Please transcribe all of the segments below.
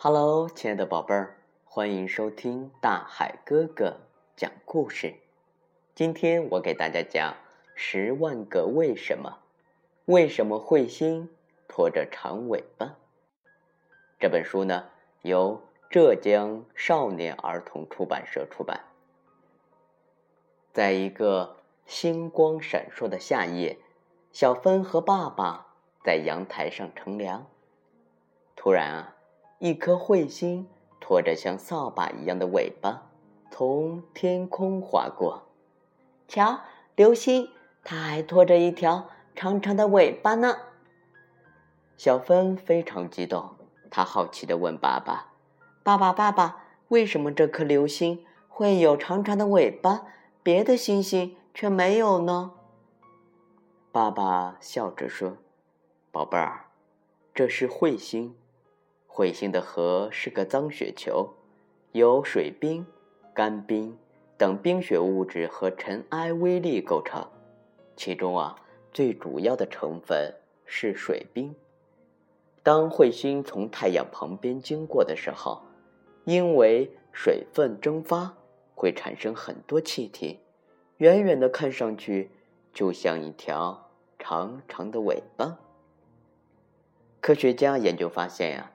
Hello，亲爱的宝贝儿，欢迎收听大海哥哥讲故事。今天我给大家讲《十万个为什么》，为什么彗星拖着长尾巴？这本书呢，由浙江少年儿童出版社出版。在一个星光闪烁的夏夜，小芬和爸爸在阳台上乘凉。突然啊！一颗彗星拖着像扫把一样的尾巴，从天空划过。瞧，流星，它还拖着一条长长的尾巴呢。小芬非常激动，她好奇地问爸爸：“爸爸，爸爸，为什么这颗流星会有长长的尾巴，别的星星却没有呢？”爸爸笑着说：“宝贝儿，这是彗星。”彗星的核是个脏雪球，由水冰、干冰等冰雪物质和尘埃微粒构成。其中啊，最主要的成分是水冰。当彗星从太阳旁边经过的时候，因为水分蒸发，会产生很多气体，远远的看上去就像一条长长的尾巴。科学家研究发现呀。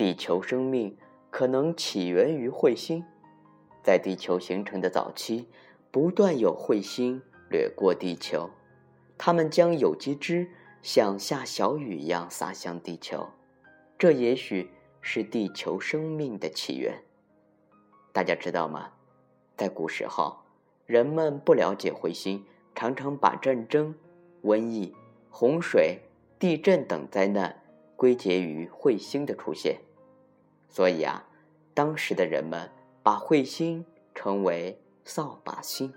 地球生命可能起源于彗星，在地球形成的早期，不断有彗星掠过地球，它们将有机质像下小雨一样洒向地球，这也许是地球生命的起源。大家知道吗？在古时候，人们不了解彗星，常常把战争、瘟疫、洪水、地震等灾难归结于彗星的出现。所以啊，当时的人们把彗星称为“扫把星”，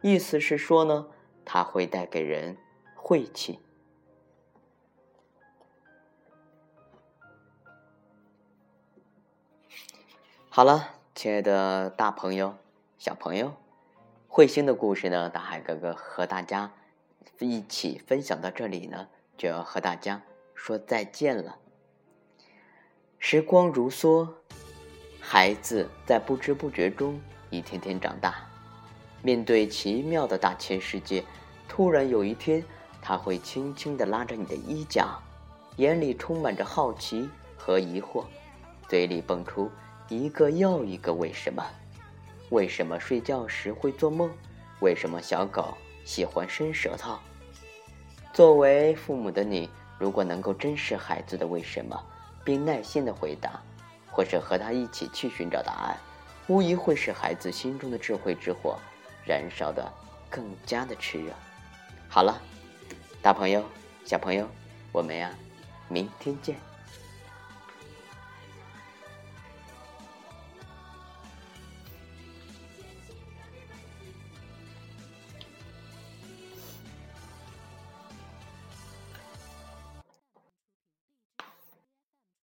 意思是说呢，它会带给人晦气。好了，亲爱的大朋友、小朋友，彗星的故事呢，大海哥哥和大家一起分享到这里呢，就要和大家说再见了。时光如梭，孩子在不知不觉中一天天长大。面对奇妙的大千世界，突然有一天，他会轻轻地拉着你的衣角，眼里充满着好奇和疑惑，嘴里蹦出一个又一个“为什么”。为什么睡觉时会做梦？为什么小狗喜欢伸舌头？作为父母的你，如果能够珍视孩子的为什么，并耐心的回答，或者和他一起去寻找答案，无疑会使孩子心中的智慧之火燃烧的更加的炽热。好了，大朋友、小朋友，我们呀，明天见。